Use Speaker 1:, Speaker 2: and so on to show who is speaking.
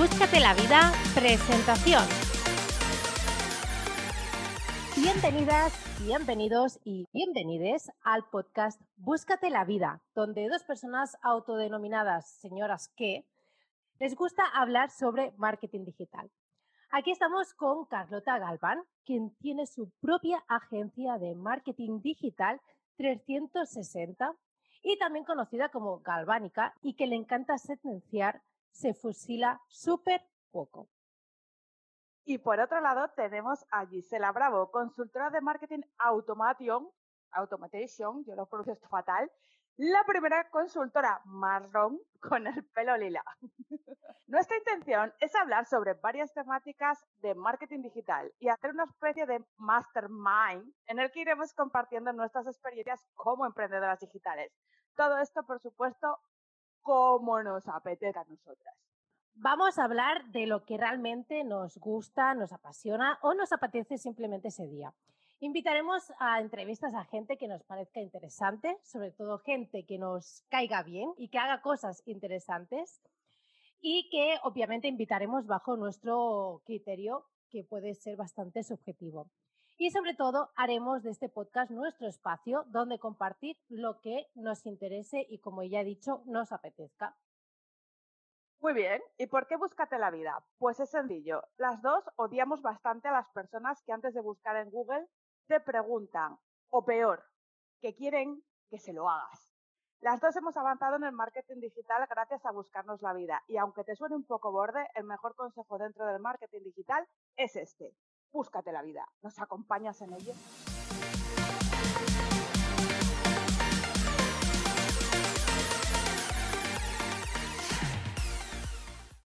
Speaker 1: Búscate la vida, presentación. Bienvenidas, bienvenidos y bienvenides al podcast Búscate la vida, donde dos personas autodenominadas señoras que les gusta hablar sobre marketing digital. Aquí estamos con Carlota Galván, quien tiene su propia agencia de marketing digital 360 y también conocida como Galvánica y que le encanta sentenciar se fusila súper poco.
Speaker 2: Y por otro lado tenemos a Gisela Bravo, consultora de marketing automation, automation, yo lo pronuncio fatal, la primera consultora marrón con el pelo lila. Nuestra intención es hablar sobre varias temáticas de marketing digital y hacer una especie de mastermind en el que iremos compartiendo nuestras experiencias como emprendedoras digitales. Todo esto, por supuesto, como nos apetezca a nosotras.
Speaker 1: Vamos a hablar de lo que realmente nos gusta, nos apasiona o nos apetece simplemente ese día. Invitaremos a entrevistas a gente que nos parezca interesante, sobre todo gente que nos caiga bien y que haga cosas interesantes y que obviamente invitaremos bajo nuestro criterio que puede ser bastante subjetivo. Y sobre todo haremos de este podcast nuestro espacio donde compartir lo que nos interese y como ya he dicho, nos apetezca.
Speaker 2: Muy bien, ¿y por qué búscate la vida? Pues es sencillo. Las dos odiamos bastante a las personas que antes de buscar en Google te preguntan, o peor, que quieren que se lo hagas. Las dos hemos avanzado en el marketing digital gracias a buscarnos la vida. Y aunque te suene un poco borde, el mejor consejo dentro del marketing digital es este búscate la vida. ¿Nos acompañas en ello?